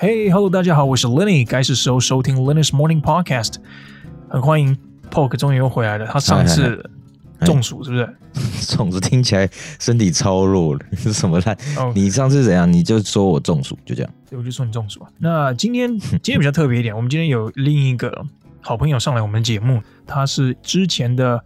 Hey，Hello，大家好，我是 Lenny，该是时候收听 Lenny's Morning Podcast，很欢迎 Poke 终于又回来了。他上次中暑是不是？中暑听起来身体超弱了，是 什么烂？Oh. 你上次怎样？你就说我中暑，就这样。对，我就说你中暑啊。那今天今天比较特别一点，我们今天有另一个好朋友上来我们节目，他是之前的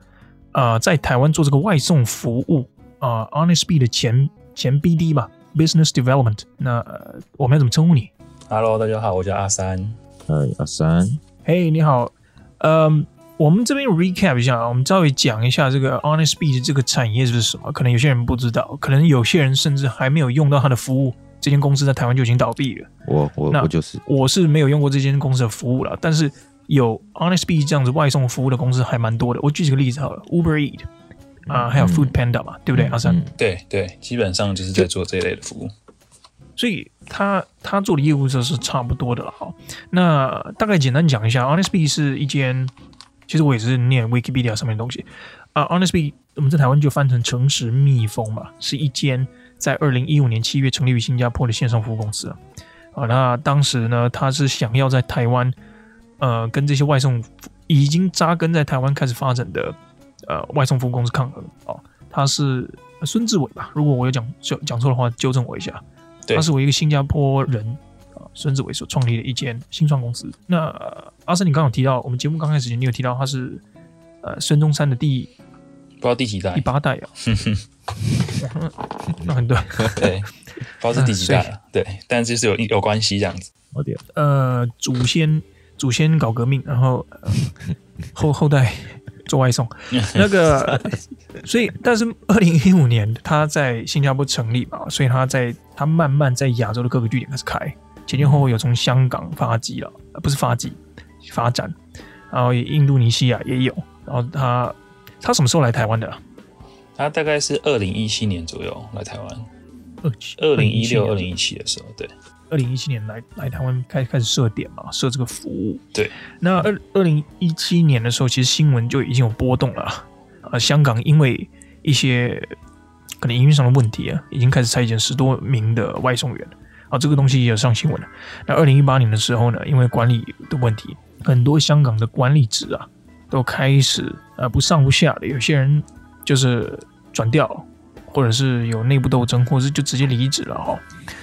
呃在台湾做这个外送服务啊、呃、，Honest Bee 的前前 BD 吧，Business Development。那、呃、我们要怎么称呼你？Hello，大家好，我叫阿三。嗨，阿三。嘿，你好。嗯，我们这边 recap 一下啊，我们稍微讲一下这个 Honest 的这个产业是什么。可能有些人不知道，可能有些人甚至还没有用到它的服务。这间公司在台湾就已经倒闭了。我我那我就是，我是没有用过这间公司的服务了。但是有 Honest Bee 这样子外送服务的公司还蛮多的。我举几个例子好了，Uber Eat 啊，还有 Food Panda 嘛，对不对？阿三，对对，基本上就是在做这一类的服务。所以他他做的业务就是差不多的了哈。那大概简单讲一下，Honest Bee 是一间，其实我也是念 Wikipedia 上面的东西啊。Honest Bee 我们在台湾就翻成诚实蜜蜂嘛，是一间在二零一五年七月成立于新加坡的线上服务公司啊。那当时呢，他是想要在台湾呃跟这些外送已经扎根在台湾开始发展的呃外送服务公司抗衡啊。他是孙志伟吧？如果我有讲讲讲错的话，纠正我一下。他是我一个新加坡人啊，孙志伟所创立的一间新创公司。那阿生，你刚刚有提到，我们节目刚开始你有提到他是呃孙中山的第不知道第几代，第八代啊。那很对，对，不知道是第几代 了。对，但就是有有关系这样子。好点，呃，祖先祖先搞革命，然后、呃、后后代。做外送，那个，所以，但是二零一五年他在新加坡成立嘛，所以他在他慢慢在亚洲的各个据点开始开，前前后后有从香港发迹了，不是发迹，发展，然后印度尼西亚也有，然后他他什么时候来台湾的？他大概是二零一七年左右来台湾，二二零一六、二零一七的时候，对。二零一七年来来台湾开开始设点嘛，设这个服务。对，那二二零一七年的时候，其实新闻就已经有波动了啊。香港因为一些可能营运上的问题啊，已经开始裁减十多名的外送员啊，这个东西也有上新闻了。那二零一八年的时候呢，因为管理的问题，很多香港的管理职啊都开始呃不上不下的，有些人就是转调，或者是有内部斗争，或者是就直接离职了哈，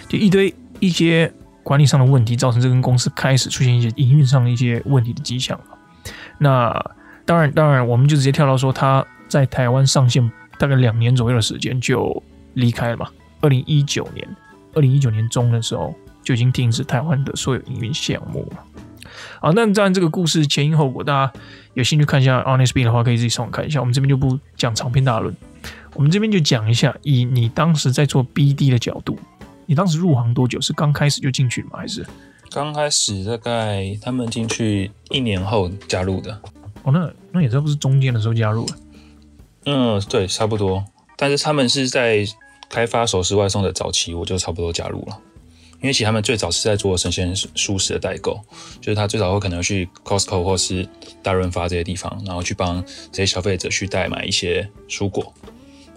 就一堆。一些管理上的问题，造成这间公司开始出现一些营运上的一些问题的迹象。那当然，当然，我们就直接跳到说，他在台湾上线大概两年左右的时间就离开了嘛。二零一九年，二零一九年中的时候就已经停止台湾的所有营运项目了。好，那当然这个故事前因后果，大家有兴趣看一下 Honest B 的话，可以自己上网看一下。我们这边就不讲长篇大论，我们这边就讲一下，以你当时在做 BD 的角度。你当时入行多久？是刚开始就进去吗？还是刚开始大概他们进去一年后加入的？哦，那那也差不多是中间的时候加入了。嗯，对，差不多。但是他们是在开发首食外送的早期，我就差不多加入了。因为其实他们最早是在做生鲜熟食的代购，就是他最早会可能去 Costco 或是大润发这些地方，然后去帮这些消费者去代买一些蔬果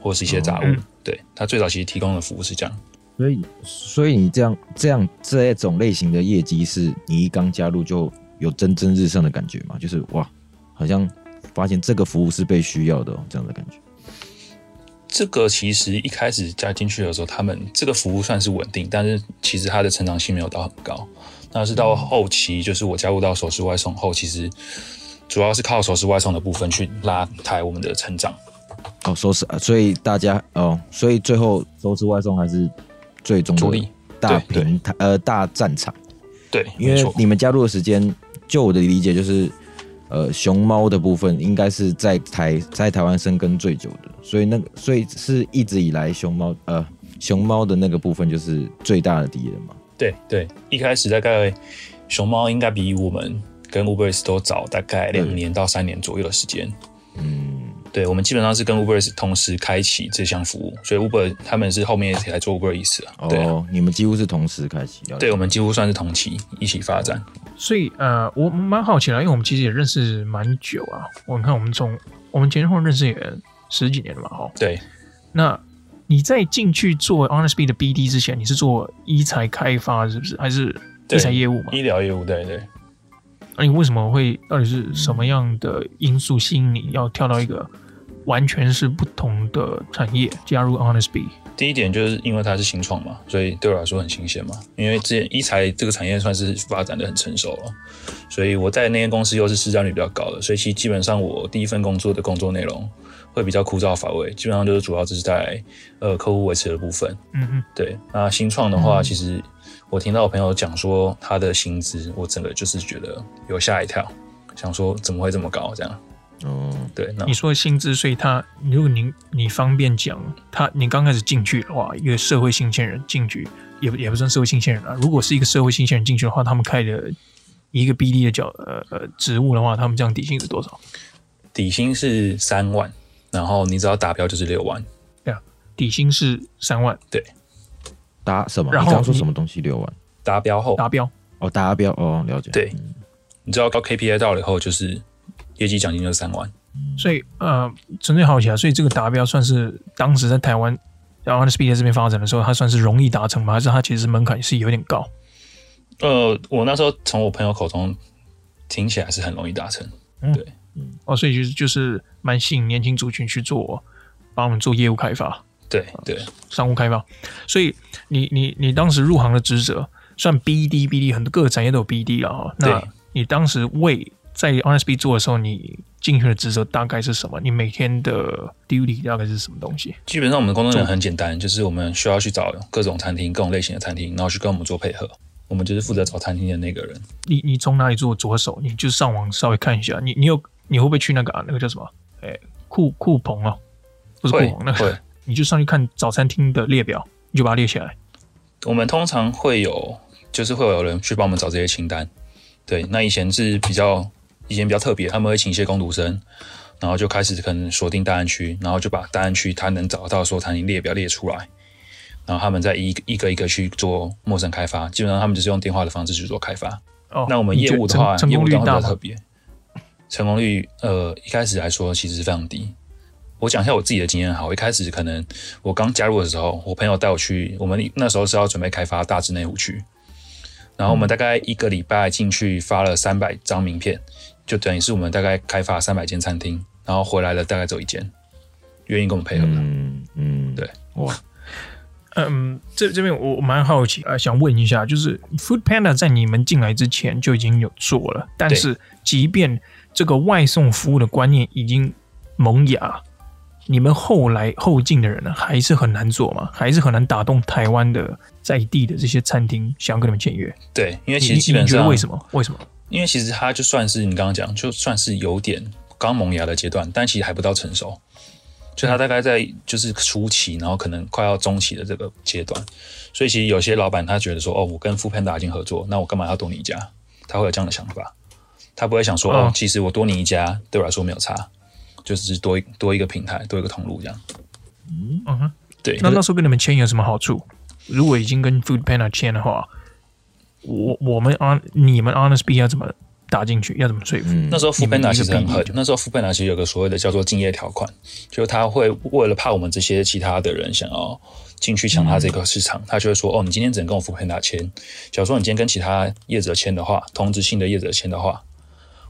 或是一些杂物。对，他最早其实提供的服务是这样。所以，所以你这样这样这种类型的业绩，是你一刚加入就有蒸蒸日上的感觉吗？就是哇，好像发现这个服务是被需要的，哦，这样的感觉。这个其实一开始加进去的时候，他们这个服务算是稳定，但是其实它的成长性没有到很高。那是到后期，就是我加入到熟食外送后，其实主要是靠熟食外送的部分去拉抬我们的成长。哦，熟食，所以大家哦，所以最后熟食外送还是。最终的大平台呃大战场，对，因为你们加入的时间，就我的理解就是，呃，熊猫的部分应该是在台在台湾生根最久的，所以那个所以是一直以来熊猫呃熊猫的那个部分就是最大的敌人嘛。对对，一开始大概熊猫应该比我们跟 Uber 都早大概两年到三年左右的时间，嗯。对，我们基本上是跟 Uber 同时开启这项服务，所以 Uber 他们是后面一起来做 Uber Eats 啊。对哦，你们几乎是同时开启。对，我们几乎算是同期一起发展。所以呃，我蛮好奇的，因为我们其实也认识蛮久啊。我看我们从我们前后认识也十几年了嘛，哈。对。那你在进去做 Honest Bee 的 BD 之前，你是做医材开发是不是？还是？对医材业务嘛，医疗业务，对对。那你为什么会？到底是什么样的因素吸引你要跳到一个完全是不同的产业，加入 Honestbee？第一点就是因为它是新创嘛，所以对我来说很新鲜嘛。因为之前一材这个产业算是发展的很成熟了，所以我在那间公司又是市占率比较高的，所以其实基本上我第一份工作的工作内容会比较枯燥乏味，基本上就是主要就是在呃客户维持的部分。嗯嗯，对。那新创的话，其实。我听到我朋友讲说他的薪资，我整个就是觉得有吓一跳，想说怎么会这么高这样？哦，对，那你说薪资，所以他如果您你方便讲，他你刚开始进去的话，一个社会新鲜人进去，也也不算社会新鲜人啊。如果是一个社会新鲜人进去的话，他们开的一个 BD 的角呃呃职务的话，他们这样底薪是多少？底薪是三万，然后你只要达标就是六万。对啊，底薪是三万，对。达什么？然后你刚说什么东西？六万达标后达标哦，达标哦，了解。对，嗯、你知道到 KPI 到了以后，就是业绩奖金就是三万。所以呃，纯粹好奇啊，所以这个达标算是当时在台湾，然后 Honestbee 在这边发展的时候，它算是容易达成吗？还是它其实门槛是有点高？呃，我那时候从我朋友口中听起来是很容易达成。嗯、对，嗯，哦，所以就是就是蛮吸引年轻族群去做，帮我们做业务开发。对对，商务开发，所以你你你当时入行的职责算 BD BD，很多各个产业都有 BD 了哈。那你当时为在 Honestbee 做的时候，你进去的职责大概是什么？你每天的 duty 大概是什么东西？基本上我们的工作量很简单，就是我们需要去找各种餐厅、各种类型的餐厅，然后去跟我们做配合。我们就是负责找餐厅的那个人。你你从哪里做着手？你就上网稍微看一下。你你有你会不会去那个啊？那个叫什么？哎，酷酷棚啊，不是酷棚那个。你就上去看早餐厅的列表，你就把它列起来。我们通常会有，就是会有人去帮我们找这些清单。对，那以前是比较，以前比较特别，他们会请一些工读生，然后就开始可能锁定大安区，然后就把大安区他能找到的所有餐厅列表列出来，然后他们再一个一个一个去做陌生开发。基本上他们就是用电话的方式去做开发。哦，那我们业务的话，业务当然比较特别，成功率呃一开始来说其实是非常低。我讲一下我自己的经验哈，我一开始可能我刚加入的时候，我朋友带我去，我们那时候是要准备开发大致内湖区，然后我们大概一个礼拜进去发了三百张名片，就等于是我们大概开发三百间餐厅，然后回来了大概只有一间愿意跟我们配合的。嗯嗯，对，哇，嗯，这这边我蛮好奇啊、呃，想问一下，就是 Food Panda 在你们进来之前就已经有做了，但是即便这个外送服务的观念已经萌芽。你们后来后进的人呢，还是很难做吗？还是很难打动台湾的在地的这些餐厅，想要跟你们签约？对，因为其实基本上，你觉得为什么？为什么？因为其实它就算是你刚刚讲，就算是有点刚萌芽的阶段，但其实还不到成熟。就它大概在就是初期，然后可能快要中期的这个阶段。所以其实有些老板他觉得说，哦，我跟 Foodpanda 已经合作，那我干嘛要多你一家？他会有这样的想法，他不会想说，哦，哦其实我多你一家对我来说没有差。就是多多一个平台，多一个通路这样。嗯哼，对。那那时候跟你们签有什么好处？如果已经跟 Foodpanda 签的话，我我们 on 你们 Honestbee 要怎么打进去？要怎么说服？嗯、那时候 Foodpanda 其实很狠。那时候 Foodpanda 其实有个所谓的叫做竞业条款，就他会为了怕我们这些其他的人想要进去抢他这个市场，嗯、他就会说：哦，你今天只能跟我 Foodpanda 签。假如说你今天跟其他业者签的话，同质性的业者签的话。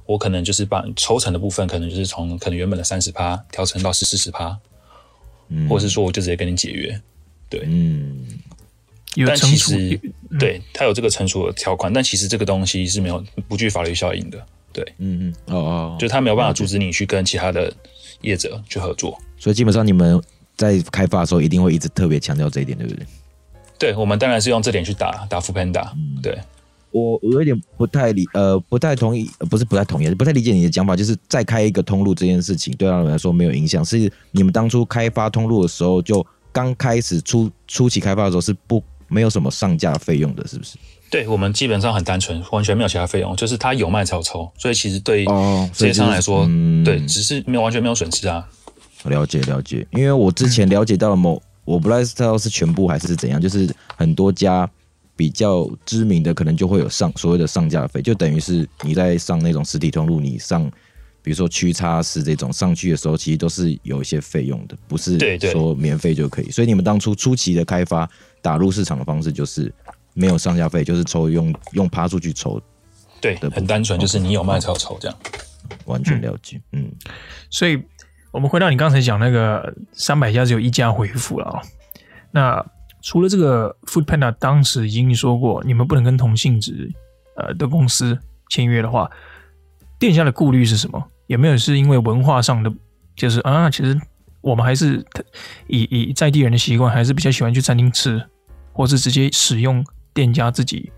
我可能就是把抽成的部分，可能就是从可能原本的三十趴调成到四四十趴，嗯，或者是说我就直接跟你解约，对，嗯，但其实、嗯、对它有这个成熟的条款，但其实这个东西是没有不具法律效应的，对，嗯嗯，哦哦，就他没有办法阻止你去跟其他的业者去合作，所以基本上你们在开发的时候一定会一直特别强调这一点，对不对？对，我们当然是用这点去打打 Foodpanda，嗯，对。我我有点不太理呃不太同意，不是不太同意，不太理解你的讲法，就是再开一个通路这件事情对他们来说没有影响，是你们当初开发通路的时候就刚开始初初期开发的时候是不没有什么上架费用的，是不是？对，我们基本上很单纯，完全没有其他费用，就是他有卖才有抽，所以其实对这些商来说，哦就是嗯、对，只是没有完全没有损失啊。了解了解，因为我之前了解到了某，嗯、我不太知道是全部还是怎样，就是很多家。比较知名的可能就会有上所谓的上架费，就等于是你在上那种实体通路，你上比如说区差是这种上去的时候，其实都是有一些费用的，不是说免费就可以。所以你们当初初期的开发打入市场的方式就是没有上下费，就是抽用用趴出去抽。对，很单纯，就是你有卖才有抽这样。完全了解，嗯。所以我们回到你刚才讲那个三百家只有一家回复了啊。那除了这个 Foodpanda 当时已经说过，你们不能跟同性质呃的公司签约的话，店家的顾虑是什么？有没有是因为文化上的，就是啊，其实我们还是以以在地人的习惯，还是比较喜欢去餐厅吃，或是直接使用店家自己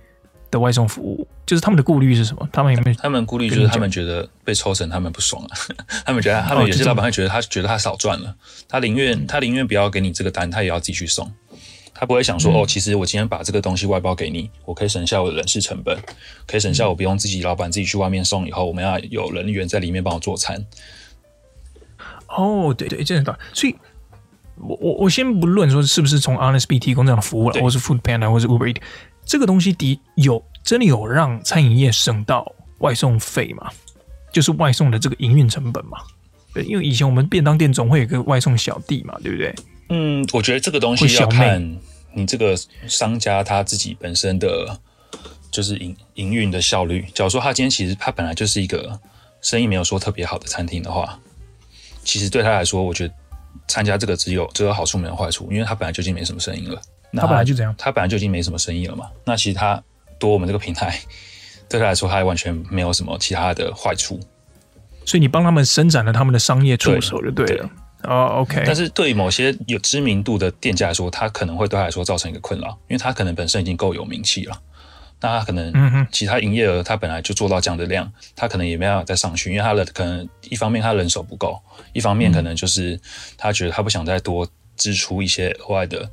的外送服务？就是他们的顾虑是什么？他们有没有？他们顾虑就是他们觉得被抽成，他们不爽啊。他们觉得，他们有些老板会觉得他觉得他少赚了，他宁愿他宁愿不要给你这个单，他也要自己去送。他不会想说，哦，其实我今天把这个东西外包给你，我可以省下我的人事成本，可以省下我不用自己老板自己去外面送，以后我们要有人员在里面帮我做餐。哦，对对，真的。所以，我我我先不论说是不是从 HonestBee 提供这样的服务了，或是 Foodpanda 或是 Uber Eats，这个东西的有。真的有让餐饮业省到外送费吗？就是外送的这个营运成本嘛？对，因为以前我们便当店总会有一个外送小弟嘛，对不对？嗯，我觉得这个东西要看你这个商家他自己本身的，就是营营运的效率。假如说他今天其实他本来就是一个生意没有说特别好的餐厅的话，其实对他来说，我觉得参加这个只有只有好处没有坏处，因为他本来就已经没什么生意了。那他，本来就这样，他本来就已经没什么生意了嘛。那其实他。多我们这个平台，对他来说，他还完全没有什么其他的坏处。所以你帮他们伸展了他们的商业触手就对了。哦、oh，OK。但是对于某些有知名度的店家来说，他可能会对他来说造成一个困扰，因为他可能本身已经够有名气了。那他可能其他营业额他本来就做到这样的量，他可能也没办法再上去，因为他的可能一方面他人手不够，一方面可能就是他觉得他不想再多支出一些额外的。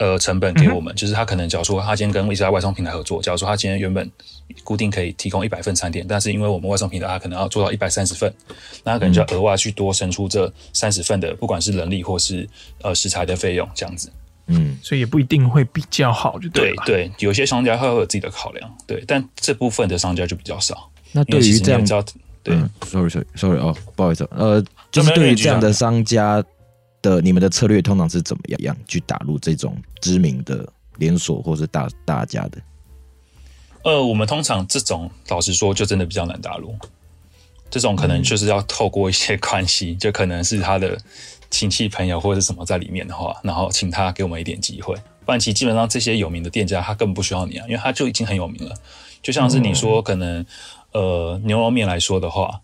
呃，成本给我们，嗯、就是他可能，假如说他今天跟一家外送平台合作，假如说他今天原本固定可以提供一百份餐点，但是因为我们外送平台，他可能要做到一百三十份，那他可能就要额外去多生出这三十份的，不管是人力或是呃食材的费用，这样子。嗯，所以也不一定会比较好，就对。对对，有些商家会有自己的考量，对，但这部分的商家就比较少。那对于这样，对、嗯、，sorry sorry sorry 哦，不好意思，呃，就是对于这样的商家。的你们的策略通常是怎么样去打入这种知名的连锁或是大大家的？呃，我们通常这种老实说就真的比较难打入，这种可能就是要透过一些关系，就可能是他的亲戚朋友或者是什么在里面的话，然后请他给我们一点机会。不然其实基本上这些有名的店家他根本不需要你啊，因为他就已经很有名了。就像是你说可能呃牛肉面来说的话，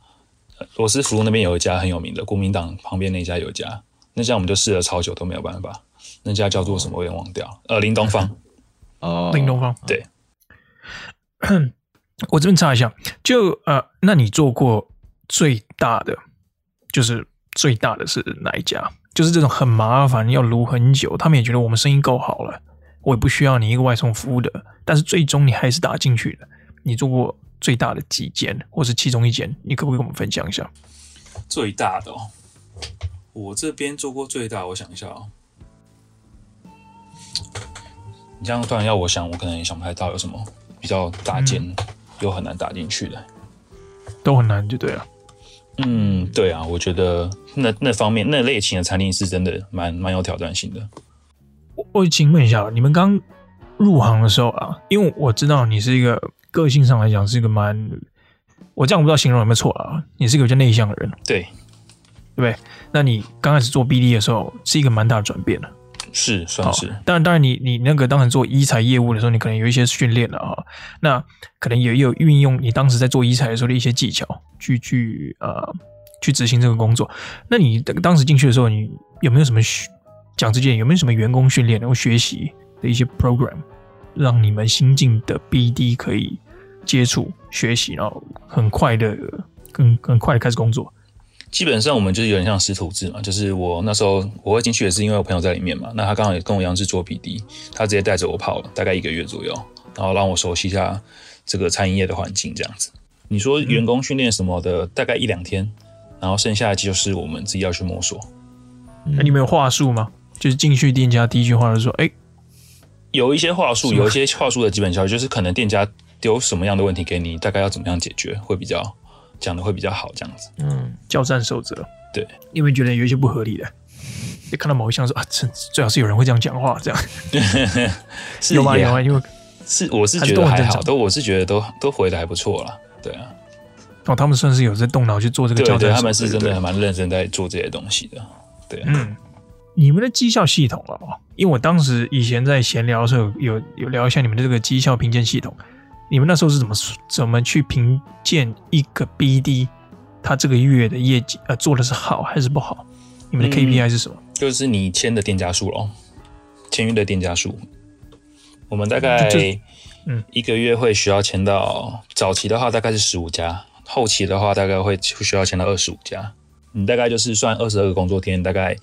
罗斯福路那边有一家很有名的，国民党旁边那家有一家。那家我们就试了超久都没有办法，那家叫做什么我也忘掉，呃，林东方，哦，林东方，对，我这边查一下，就呃，那你做过最大的，就是最大的是哪一家？就是这种很麻烦，要撸很久，他们也觉得我们生意够好了，我也不需要你一个外送服务的，但是最终你还是打进去了。你做过最大的几间，或是其中一间，你可不可以跟我们分享一下？最大的哦。我这边做过最大，我想一下啊、哦，你这样突然要我想，我可能也想不太到有什么比较大间、嗯、又很难打进去的，都很难就对了。嗯，对啊，我觉得那那方面那类型的餐厅是真的蛮蛮有挑战性的。我我请问一下，你们刚入行的时候啊，因为我知道你是一个个性上来讲是一个蛮，我这样我不知道形容有没有错啊，你是一个比较内向的人，对。对不对？那你刚开始做 BD 的时候，是一个蛮大的转变了。是，算是。当然，当然你，你你那个当时做医材业务的时候，你可能有一些训练了啊。那可能也有运用你当时在做医材的时候的一些技巧，去去呃去执行这个工作。那你当时进去的时候，你有没有什么讲之间有没有什么员工训练然后学习的一些 program，让你们新进的 BD 可以接触学习，然后很快的、更很快的开始工作？基本上我们就是有点像师徒制嘛，就是我那时候我会进去也是因为我朋友在里面嘛，那他刚好也跟我一样是做 BD，他直接带着我跑了大概一个月左右，然后让我熟悉一下这个餐饮业的环境这样子。你说员工训练什么的，大概一两天，然后剩下的就是我们自己要去摸索。那你们有话术吗？就是进去店家第一句话就说，哎，有一些话术，有一些话术的基本教育就是可能店家丢什么样的问题给你，大概要怎么样解决会比较。讲的会比较好，这样子。嗯，交战守则。对，你有没有觉得有一些不合理的，你看到某一项说啊，这最好是有人会这样讲话，这样。是有吗？有啊？因为是我是觉得还好，都我是觉得都都回的还不错啦。对啊，哦，他们算是有在动脑去做这个教，对，对，他们是真的还蛮认真在做这些东西的。对，嗯，你们的绩效系统啊，因为我当时以前在闲聊的时候有有聊一下你们的这个绩效评鉴系统，你们那时候是怎么怎么去评鉴一个 BD，他这个月的业绩呃做的是好还是不好？你们的 KPI 是什么？嗯、就是你签的店家数咯，签约的店家数。我们大概嗯一个月会需要签到，早期的话大概是十五家，后期的话大概会需要签到二十五家。你大概就是算二十二个工作天，大概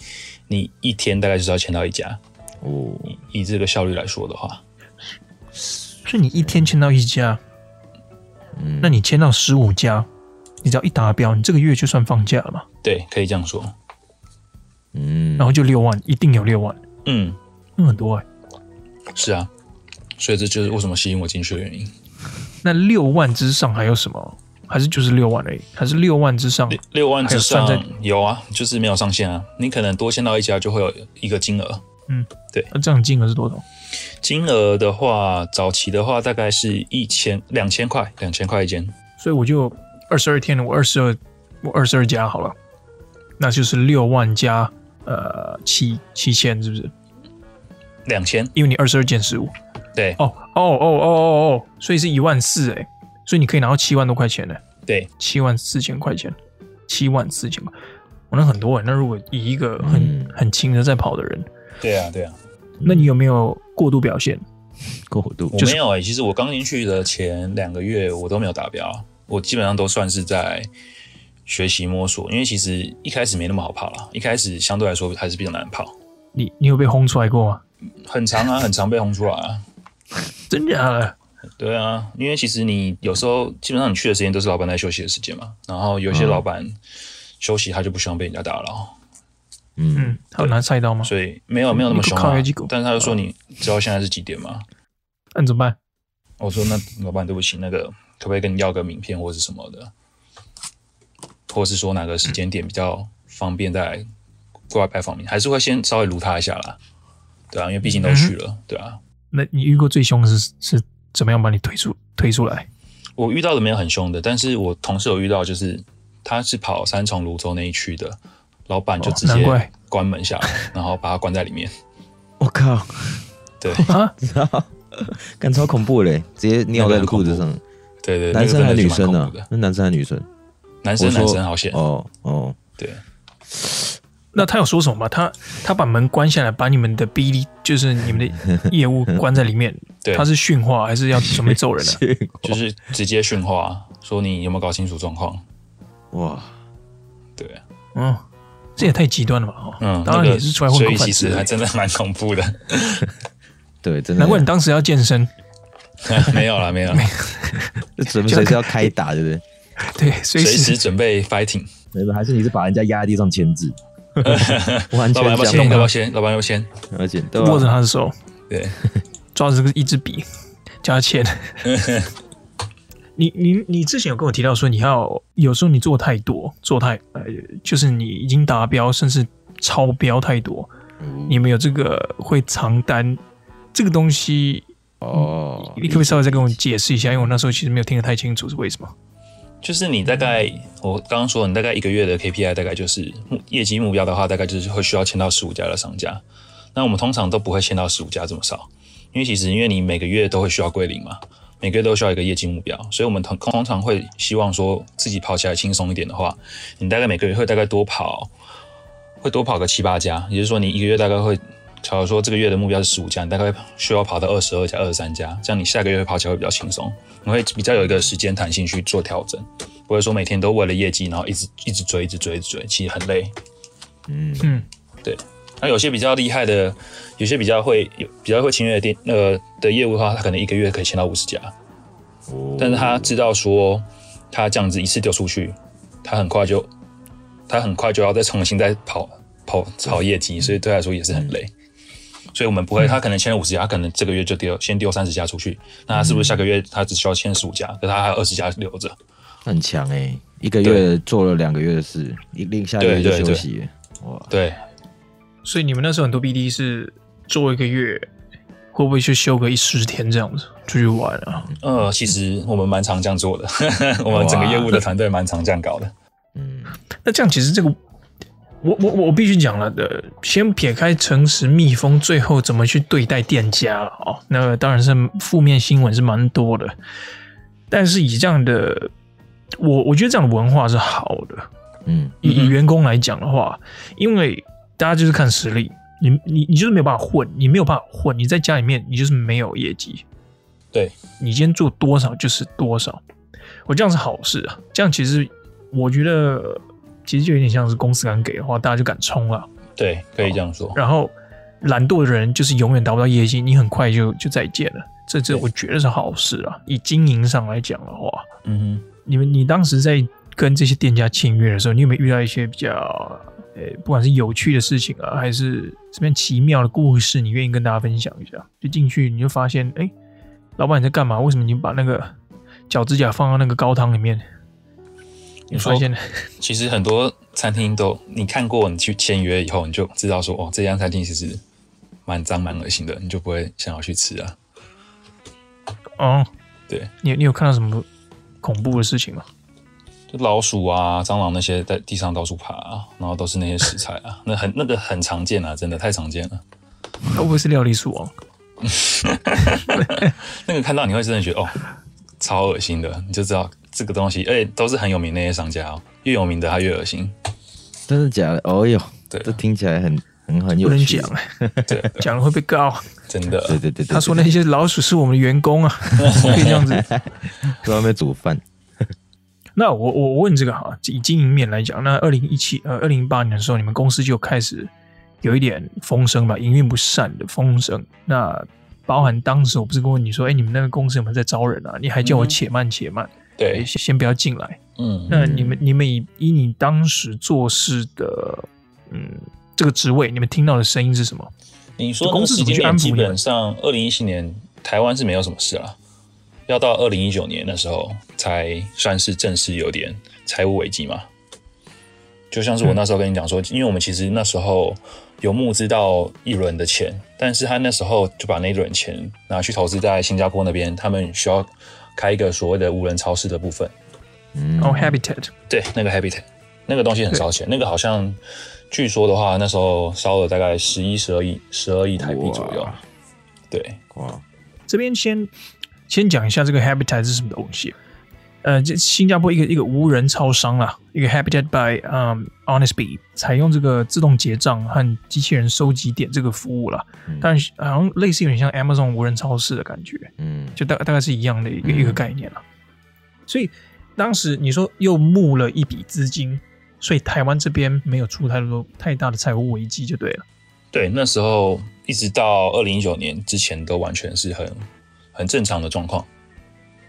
你一天大概就是要签到一家。哦，以这个效率来说的话，所以你一天签到一家，嗯，那你签到十五家，你只要一达标，你这个月就算放假了嘛？对，可以这样说。嗯，然后就六万，一定有六万。嗯，那很多哎、欸。是啊，所以这就是为什么吸引我进去的原因。那六万之上还有什么？还是就是六万而已？还是六万之上？六万之上有啊，就是没有上限啊。你可能多签到一家就会有一个金额。嗯，对。那这样金额是多少？金额的话，早期的话大概是一千两千块，两千块一间。所以我就二十二天了，我二十二，我二十二家好了，那就是六万加。呃，七七千是不是？两千，因为你二十二减十五，对，哦哦哦哦哦哦，所以是一万四哎，所以你可以拿到七万多块钱呢，对，七万四千块钱，七万四千块，我那很多哎，那如果以一个很、嗯、很轻的在跑的人，对啊对啊，那你有没有过度表现？过度？我没有哎，其实我刚进去的前两个月我都没有达标，我基本上都算是在。学习摸索，因为其实一开始没那么好跑了，一开始相对来说还是比较难跑。你你有被轰出来过吗？很长啊，很常被轰出来啊。真假的？对啊，因为其实你有时候基本上你去的时间都是老板在休息的时间嘛，然后有些老板休息他就不希望被人家打扰。嗯，他有拿菜刀吗？所以没有没有那么凶啊。但是他就说，你知道现在是几点吗？那你怎么办？我说那老板对不起，那个可不可以跟你要个名片或是什么的？或是说哪个时间点比较方便在过来拜访你，还是会先稍微撸他一下啦，对啊，因为毕竟都去了，嗯、对啊。那你遇过最凶的是是怎么样把你推出推出来？我遇到的没有很凶的，但是我同事有遇到，就是他是跑三重、泸州那一区的，老板就直接关门下来，哦、然后把他关在里面。我靠！对啊，感超恐怖嘞，直接尿在裤子上。对对，男生还是女生呢？那男生还是女生？男生男生好险哦哦，对。那他有说什么吗？他他把门关下来，把你们的 BD 就是你们的 业务关在里面。对，他是训话还是要准备揍人呢？就是直接训话，说你有没有搞清楚状况？哇，对，嗯，这也太极端了吧？嗯，当然也是出来混口饭吃。所以其实还真的蛮恐怖的。对，真的。难怪你当时要健身。没有了，没有了。准备随时要开打，对不对？对，随时准备 fighting。没有，还是你是把人家压在地上签字？完全老板要不要先？要不要先？老板要不要先？而且握着他的手，对，抓着这个一支笔，叫他签。你你你之前有跟我提到说，你要有时候你做太多，做太呃，就是你已经达标，甚至超标太多，嗯、你们有这个会长单这个东西哦？你可不可以稍微再跟我解释一下？因为我那时候其实没有听得太清楚是为什么。就是你大概，我刚刚说，你大概一个月的 KPI 大概就是业绩目标的话，大概就是会需要签到十五家的商家。那我们通常都不会签到十五家这么少，因为其实因为你每个月都会需要归零嘛，每个月都需要一个业绩目标，所以我们通通常会希望说自己跑起来轻松一点的话，你大概每个月会大概多跑，会多跑个七八家，也就是说你一个月大概会。假如说这个月的目标是十五家，你大概需要跑到二十二家、二十三家，这样你下个月会跑起来会比较轻松，你会比较有一个时间弹性去做调整，不会说每天都为了业绩，然后一直一直追、一直追、一直追，其实很累。嗯嗯，对。那有些比较厉害的，有些比较会有比较会签约的店呃的业务的话，他可能一个月可以签到五十家，但是他知道说他这样子一次丢出去，他很快就他很快就要再重新再跑跑跑业绩，所以对他来说也是很累。所以我们不会，他可能签了五十家，他可能这个月就丢，先丢三十家出去。那他是不是下个月他只需要签十五家？可他还有二十家留着，很强哎、欸！一个月做了两个月的事，一另下个月就休息。哇，对。所以你们那时候很多 BD 是做一个月，会不会去休个一十天这样子出去玩啊？呃，其实我们蛮常这样做的，我们整个业务的团队蛮常这样搞的。嗯，那这样其实这个，我我我必须讲了的，先撇开诚实蜜蜂最后怎么去对待店家了哦，那个当然是负面新闻是蛮多的，但是以这样的，我我觉得这样的文化是好的。嗯，以以员工来讲的话，因为大家就是看实力。你你你就是没有办法混，你没有办法混，你在家里面你就是没有业绩。对，你今天做多少就是多少，我这样是好事啊。这样其实我觉得其实就有点像是公司敢给的话，大家就敢冲了。对，可以这样说。然后懒惰的人就是永远达不到业绩，你很快就就再见了。这这我觉得是好事啊。以经营上来讲的话，嗯哼，你们你当时在跟这些店家签约的时候，你有没有遇到一些比较？诶，不管是有趣的事情啊，还是什么样奇妙的故事，你愿意跟大家分享一下？就进去你就发现，哎，老板你在干嘛？为什么你把那个脚趾甲放到那个高汤里面？你发现，其实很多餐厅都你看过，你去签约以后，你就知道说，哦，这家餐厅其实蛮脏蛮恶心的，你就不会想要去吃啊。哦，对，你你有看到什么恐怖的事情吗？老鼠啊、蟑螂那些在地上到处爬啊，然后都是那些食材啊，那很那个很常见啊，真的太常见了。会不会是料理鼠王？那个看到你会真的觉得哦，超恶心的，你就知道这个东西，而且都是很有名的那些商家哦，越有名的它越恶心。真的假的？哦哟，对，这听起来很很很有趣。不能讲，对，讲了会被告。真的，对对对，他说那些老鼠是我们的员工啊，可以这样子在外面煮饭。那我我我问这个哈，以经营面来讲，那二零一七呃二零一八年的时候，你们公司就开始有一点风声吧，营运不善的风声。那包含当时我不是跟问你说，哎，你们那个公司有没有在招人啊？你还叫我且慢且慢，嗯、对，先不要进来。嗯，那你们你们以以你当时做事的嗯这个职位，你们听到的声音是什么？你说公司时间点基本上二零一七年台湾是没有什么事啊。要到二零一九年的时候，才算是正式有点财务危机嘛。就像是我那时候跟你讲说，因为我们其实那时候有募资到一轮的钱，但是他那时候就把那一轮钱拿去投资在新加坡那边，他们需要开一个所谓的无人超市的部分。哦，Habitat，对，那个 Habitat，那个东西很烧钱，那个好像据说的话，那时候烧了大概十一、十二亿、十二亿台币左右。对，哇，这边先。先讲一下这个 Habitat 是什么东西，呃，这新加坡一个一个无人超商啦，一个 Habitat by 嗯、um, Honestbee 采用这个自动结账和机器人收集点这个服务啦，嗯、但是好像类似有点像 Amazon 无人超市的感觉，嗯，就大大概是一样的一个、嗯、一个概念了。所以当时你说又募了一笔资金，所以台湾这边没有出太多太大的财务危机就对了。对，那时候一直到二零一九年之前都完全是很。很正常的状况。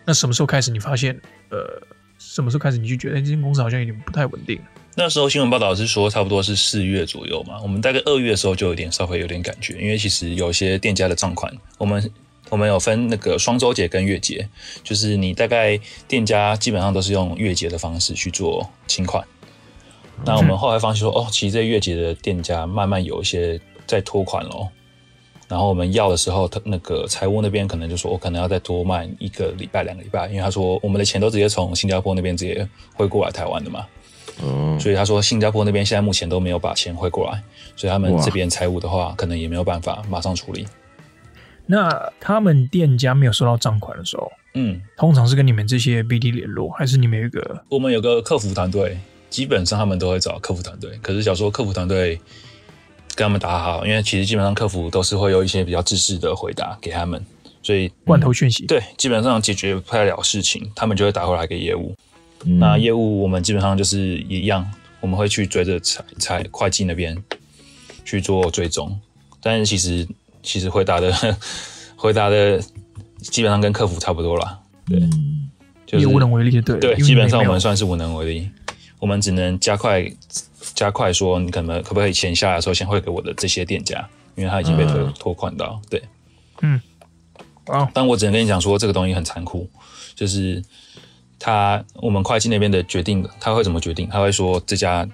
那什么时候开始你发现，呃，什么时候开始你就觉得这间公司好像有点不太稳定？那时候新闻报道是说，差不多是四月左右嘛。我们大概二月的时候就有点稍微有点感觉，因为其实有些店家的账款，我们我们有分那个双周结跟月结，就是你大概店家基本上都是用月结的方式去做清款。那我们后来发现说，哦，其实这月结的店家慢慢有一些在拖款咯。然后我们要的时候，他那个财务那边可能就说，我可能要再多卖一个礼拜、两个礼拜，因为他说我们的钱都直接从新加坡那边直接汇过来台湾的嘛。嗯。所以他说新加坡那边现在目前都没有把钱汇过来，所以他们这边财务的话，可能也没有办法马上处理。那他们店家没有收到账款的时候，嗯，通常是跟你们这些 BD 联络，还是你们有一个？我们有个客服团队，基本上他们都会找客服团队。可是小说客服团队。跟他们打好，因为其实基本上客服都是会有一些比较自式的回答给他们，所以罐头讯息、嗯、对，基本上解决不太了事情，他们就会打回来给业务。嗯、那业务我们基本上就是一样，我们会去追着财财会计那边去做追踪，但是其实其实回答的 回答的基本上跟客服差不多啦，对，嗯、就是无能为力，对对，基本上我们算是无能为力，我们只能加快。加快说，你可能可不可以钱下来的时候先汇给我的这些店家，因为他已经被拖拖款到。对，嗯，啊，但我只能跟你讲说，这个东西很残酷，就是他我们会计那边的决定，他会怎么决定？他会说这家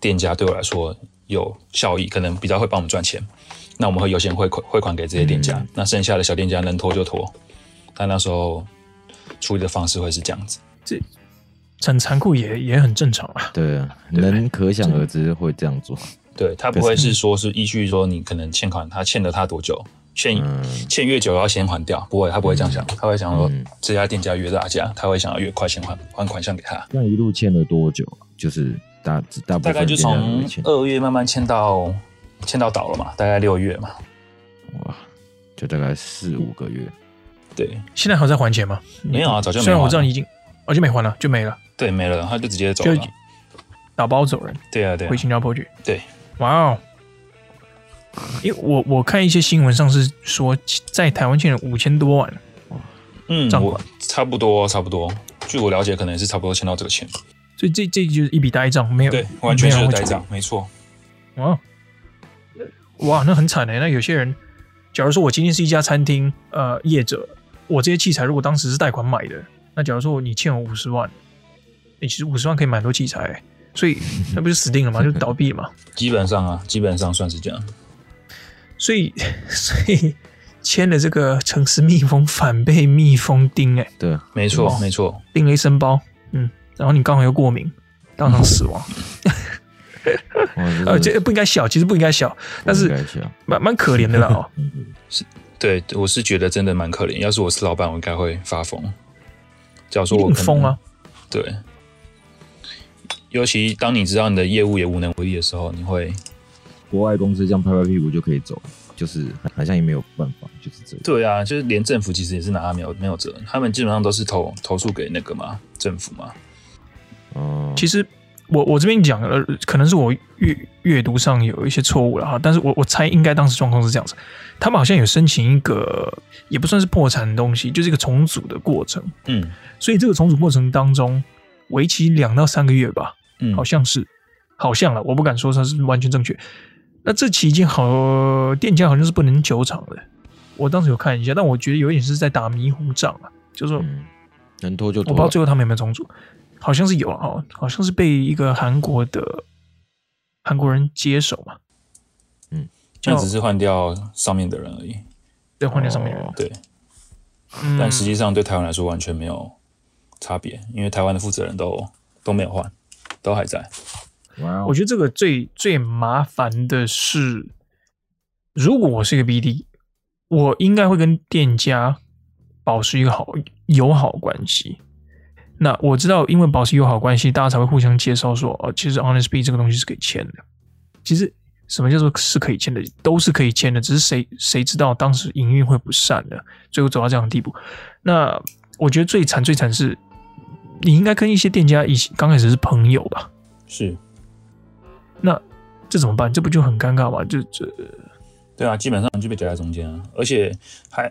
店家对我来说有效益，可能比较会帮我们赚钱，那我们会优先汇款汇款给这些店家，嗯、那剩下的小店家能拖就拖。但那时候处理的方式会是这样子，这很残酷也也很正常啊。对啊，能可想而知会这样做。对，他不会是说是依据说你可能欠款，他欠了他多久，欠、嗯、欠越久要先还掉，不会，他不会这样想，他会想说这家店家约大家，他会想要越快先还还款项给他。那一路欠了多久？就是大大大概就从二月慢慢欠到欠到倒了嘛，大概六月嘛。哇，就大概四五个月。对，现在还在还钱吗？没有啊，早就。虽然我知道你已经，哦，就没还了，就没了。对，没了，他就直接走了，打包走人。对啊，对，回新加坡去。对。哇哦！因为我我看一些新闻上是说，在台湾欠了五千多万。嗯，我差不多差不多。据我了解，可能也是差不多欠到这个钱。所以这这就是一笔呆账，没有对，完全是呆账，没错。哇哇，那很惨哎！那有些人，假如说我今天是一家餐厅呃业者，我这些器材如果当时是贷款买的，那假如说你欠我五十万，你其实五十万可以买很多器材。所以那不就死定了吗？就倒闭嘛。基本上啊，基本上算是这样。所以，所以签了这个城市蜜蜂反被蜜蜂叮，哎，对，没错，没错，叮了一身包，嗯，然后你刚好又过敏，当场死亡。呃，这不应该笑，其实不应该笑，但是蛮蛮可怜的啦。哦，是，对，我是觉得真的蛮可怜。要是我是老板，我应该会发疯。假如说我疯啊，对。尤其当你知道你的业务也无能为力的时候，你会国外公司这样拍拍屁股就可以走，就是好像也没有办法，就是这样。对啊，就是连政府其实也是拿他没有没有责任，他们基本上都是投投诉给那个嘛政府嘛。哦、嗯，其实我我这边讲呃，可能是我阅阅读上有一些错误了哈，但是我我猜应该当时状况是这样子，他们好像有申请一个也不算是破产的东西，就是一个重组的过程。嗯，所以这个重组过程当中为期两到三个月吧。嗯，好像是，好像了，我不敢说它是完全正确。那这期间好，店家好像是不能求偿的。我当时有看一下，但我觉得有一点是在打迷糊仗啊，就是说、嗯、能拖就拖。我不知道最后他们有没有重组，好像是有啊，好像是被一个韩国的韩国人接手嘛。嗯，这样只是换掉上面的人而已，对，换掉上面的人，哦、对。嗯、但实际上对台湾来说完全没有差别，因为台湾的负责人都都没有换。都还在。Wow. 我觉得这个最最麻烦的是，如果我是一个 BD，我应该会跟店家保持一个好友好关系。那我知道，因为保持友好关系，大家才会互相介绍说，哦，其实 HonestBee 这个东西是可以签的。其实什么叫做是可以签的，都是可以签的，只是谁谁知道当时营运会不善的，最后走到这样的地步。那我觉得最惨最惨是。你应该跟一些店家一起刚开始是朋友吧？是，那这怎么办？这不就很尴尬吗？就这，对啊，基本上就被夹在中间啊。而且还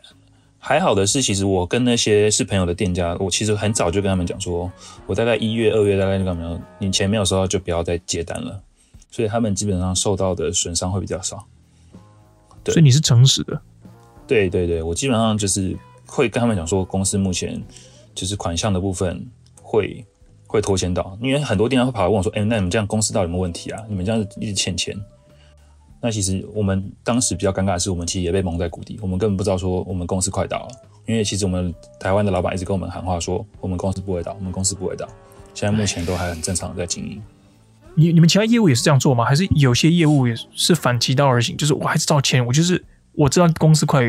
还好的是，其实我跟那些是朋友的店家，我其实很早就跟他们讲说，我大概一月、二月大概就跟他们讲，你钱没有收到就不要再接单了。所以他们基本上受到的损伤会比较少。对，所以你是诚实的。对对对，我基本上就是会跟他们讲说，公司目前就是款项的部分。会会拖欠到，因为很多店家会跑来问我说：“哎、欸，那你们这样公司到底有没有问题啊？你们这样一直欠钱。”那其实我们当时比较尴尬的是，我们其实也被蒙在鼓底，我们根本不知道说我们公司快倒了。因为其实我们台湾的老板一直跟我们喊话说：“我们公司不会倒，我们公司不会倒。”现在目前都还很正常在经营。你你们其他业务也是这样做吗？还是有些业务也是反其道而行？就是我还是照签，我就是我知道公司快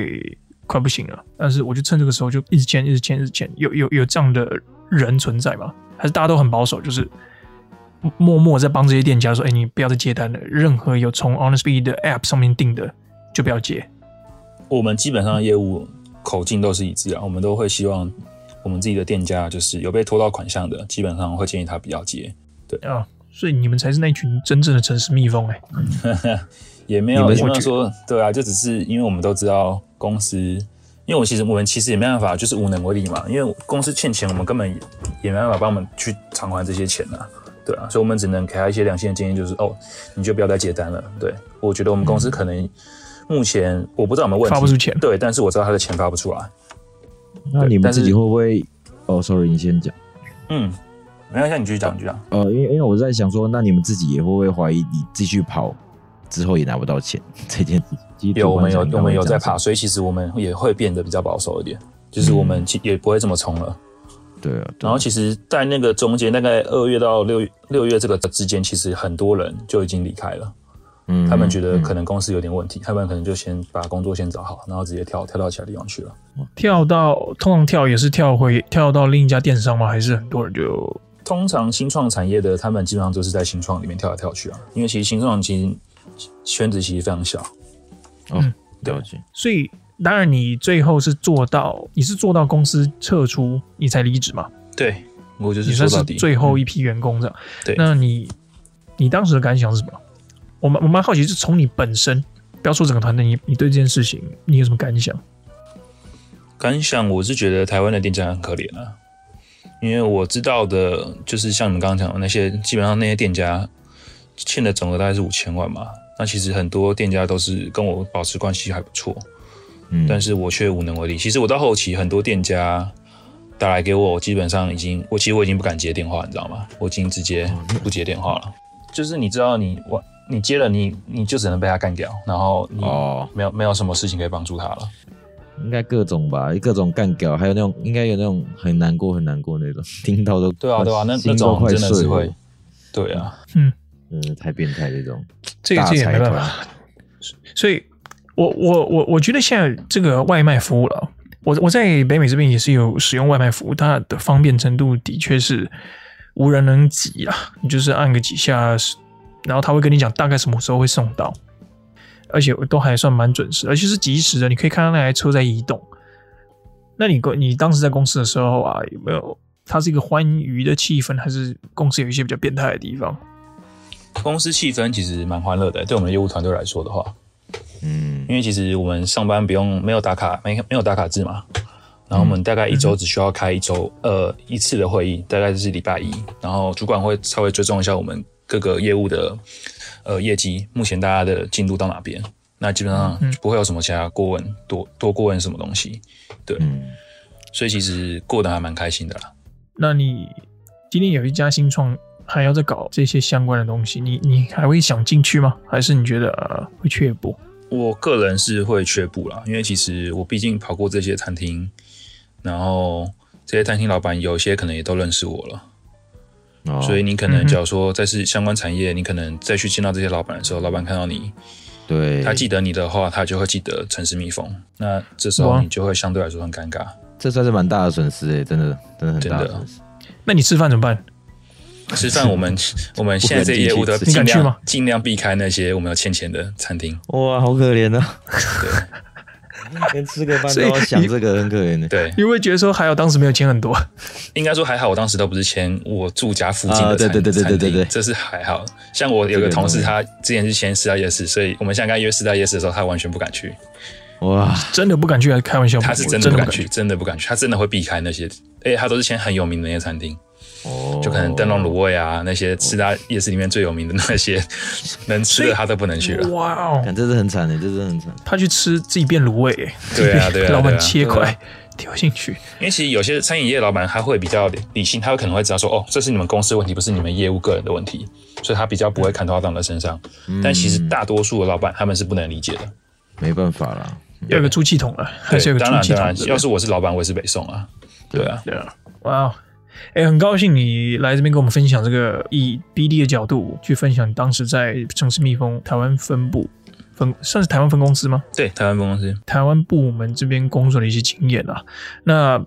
快不行了，但是我就趁这个时候就一直签，一直签，一直签。有有有这样的人存在吗？还是大家都很保守，就是默默在帮这些店家说：“哎，你不要再接单了，任何有从 HonestBee 的 App 上面订的就不要接。”我们基本上业务口径都是一致啊，我们都会希望我们自己的店家就是有被拖到款项的，基本上会建议他不要接。对啊，所以你们才是那群真正的城市蜜蜂哎、欸，也没有也没有说对啊，就只是因为我们都知道公司。因为我其实我们其实也没办法，就是无能为力嘛。因为公司欠钱，我们根本也没办法帮我们去偿还这些钱啊，对啊，所以我们只能给他一些良心的建议，就是哦，你就不要再接单了。对，我觉得我们公司可能目前我不知道有没有问题，发不出钱，对，但是我知道他的钱发不出来。那你们自己会不会？哦，sorry，你先讲。嗯，没关系，你继续讲，继续讲。呃，因为因为我在想说，那你们自己也会不会怀疑你继续跑之后也拿不到钱 这件事情？有我们有我们有在爬，所以其实我们也会变得比较保守一点，就是我们其也不会这么冲了。对啊，然后其实，在那个中间，大概二月到六月六月这个之间，其实很多人就已经离开了。嗯，他们觉得可能公司有点问题，他们可能就先把工作先找好，然后直接跳跳到其他地方去了。跳到通常跳也是跳回跳到另一家电商吗？还是很多人就通常新创产业的，他们基本上都是在新创里面跳来跳去啊。因为其实新创其实圈子其实非常小。嗯，了解。所以当然你最后是做到，你是做到公司撤出你才离职嘛？对，我就是你算是最后一批员工这样。对，那你你当时的感想是什么？我蛮我蛮好奇，是从你本身，不要说整个团队，你你对这件事情你有什么感想？感想我是觉得台湾的店家很可怜啊，因为我知道的，就是像你们刚刚讲的那些，基本上那些店家欠的总额大概是五千万嘛。那其实很多店家都是跟我保持关系还不错，嗯，但是我却无能为力。其实我到后期很多店家打来给我，我基本上已经，我其实我已经不敢接电话，你知道吗？我已经直接不接电话了。就是你知道你我。你接了你，你你就只能被他干掉，然后你没有、哦、没有什么事情可以帮助他了。应该各种吧，各种干掉，还有那种应该有那种很难过很难过那种，听到都对啊对啊，那那种真的是会，对啊，嗯嗯，太变态这种，这个这也没办法。所以我我我我觉得现在这个外卖服务了，我我在北美这边也是有使用外卖服务，它的方便程度的确是无人能及啊，你就是按个几下。然后他会跟你讲大概什么时候会送到，而且都还算蛮准时，而且是即时的，你可以看到那台车在移动。那你你当时在公司的时候啊，有没有？它是一个欢愉的气氛，还是公司有一些比较变态的地方？公司气氛其实蛮欢乐的，对我们业务团队来说的话，嗯，因为其实我们上班不用没有打卡，没没有打卡制嘛。然后我们大概一周只需要开一周、嗯、呃一次的会议，大概就是礼拜一，然后主管会稍微追踪一下我们。各个业务的呃业绩，目前大家的进度到哪边？那基本上不会有什么其他过问，多多过问什么东西，对，嗯、所以其实过得还蛮开心的啦。那你今天有一家新创还要再搞这些相关的东西，你你还会想进去吗？还是你觉得、呃、会却步？我个人是会却步啦，因为其实我毕竟跑过这些餐厅，然后这些餐厅老板有些可能也都认识我了。所以你可能，假如说在是相关产业，你可能再去见到这些老板的时候，老板看到你，对，他记得你的话，他就会记得城市蜜蜂。那这时候你就会相对来说很尴尬。这算是蛮大的损失诶，真的，真的很大的损失。那你吃饭怎么办？吃饭我们 我们现在这业务都尽量尽量避开那些我们要欠钱的餐厅。哇，好可怜啊！对。连吃个饭都要想这个，很可怜的。对，你会觉得说还好当时没有签很多，应该说还好，我当时都不是签我住家附近的餐厅。啊、对对对对对对对，这是还好。像我有个同事，他之前是签四大夜市，所以我们现在跟他约四大夜市的时候，他完全不敢去。哇，真的不敢去还是开玩笑？他是真的不敢去，真的不敢去，他真的会避开那些，而且他都是签很有名的那些餐厅。哦，就可能灯笼卤味啊，那些四大夜市里面最有名的那些 能吃的，他都不能去了。哇哦，这是很惨的，这是很惨。他去吃自己变卤味，对啊，对啊，老板切块丢进去。因为其实有些餐饮业老板他会比较理性，他有可能会知道说，哦，这是你们公司问题，不是你们业务个人的问题，所以他比较不会砍头到你的身上。但其实大多数的老板他们是不能理解的，没办法啦，要有个出气筒啊，还是有个出气筒。当然，当然，要是我是老板，我也是北宋啊。对啊，对啊，哇。哎、欸，很高兴你来这边跟我们分享这个以 BD 的角度去分享当时在城市蜜蜂台湾分部分算是台湾分公司吗？对，台湾分公司，台湾部门这边工作的一些经验啊。那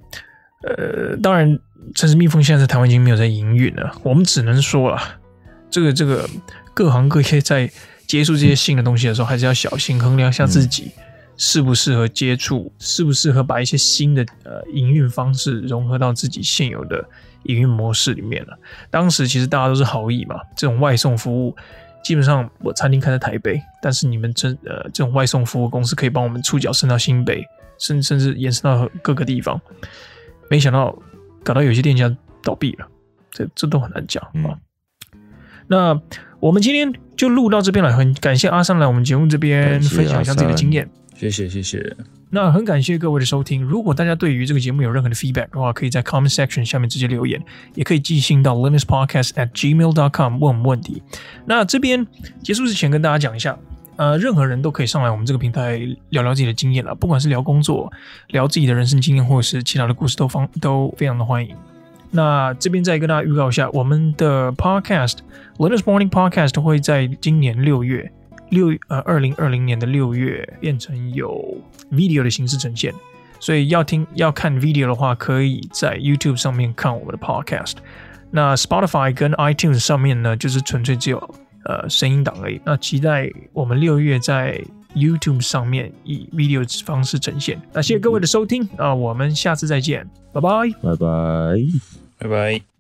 呃，当然，城市蜜蜂现在在台湾已经没有在营运了。我们只能说了，这个这个各行各业在接触这些新的东西的时候，还是要小心衡量一下自己。嗯适不适合接触？适不适合把一些新的呃营运方式融合到自己现有的营运模式里面了？当时其实大家都是好意嘛，这种外送服务基本上我餐厅开在台北，但是你们这呃这种外送服务公司可以帮我们触角伸到新北，甚甚至延伸到各个地方。没想到搞到有些店家倒闭了，这这都很难讲啊。那我们今天就录到这边了，很感谢阿三来我们节目这边分享一下自己的经验。谢谢谢谢，那很感谢各位的收听。如果大家对于这个节目有任何的 feedback 的话，可以在 comment section 下面直接留言，也可以寄信到 linuxpodcast at gmail dot com 问我们问题。那这边结束之前跟大家讲一下，呃，任何人都可以上来我们这个平台聊聊自己的经验了，不管是聊工作、聊自己的人生经验，或者是其他的故事，都方都非常的欢迎。那这边再跟大家预告一下，我们的 Podcast Learner's Morning Podcast 会在今年六月六呃二零二零年的六月变成有 video 的形式呈现，所以要听要看 video 的话，可以在 YouTube 上面看我们的 Podcast。那 Spotify 跟 iTunes 上面呢，就是纯粹只有呃声音档而已。那期待我们六月在 YouTube 上面以 video 方式呈现。那谢谢各位的收听啊，我们下次再见，拜拜，拜拜，拜拜。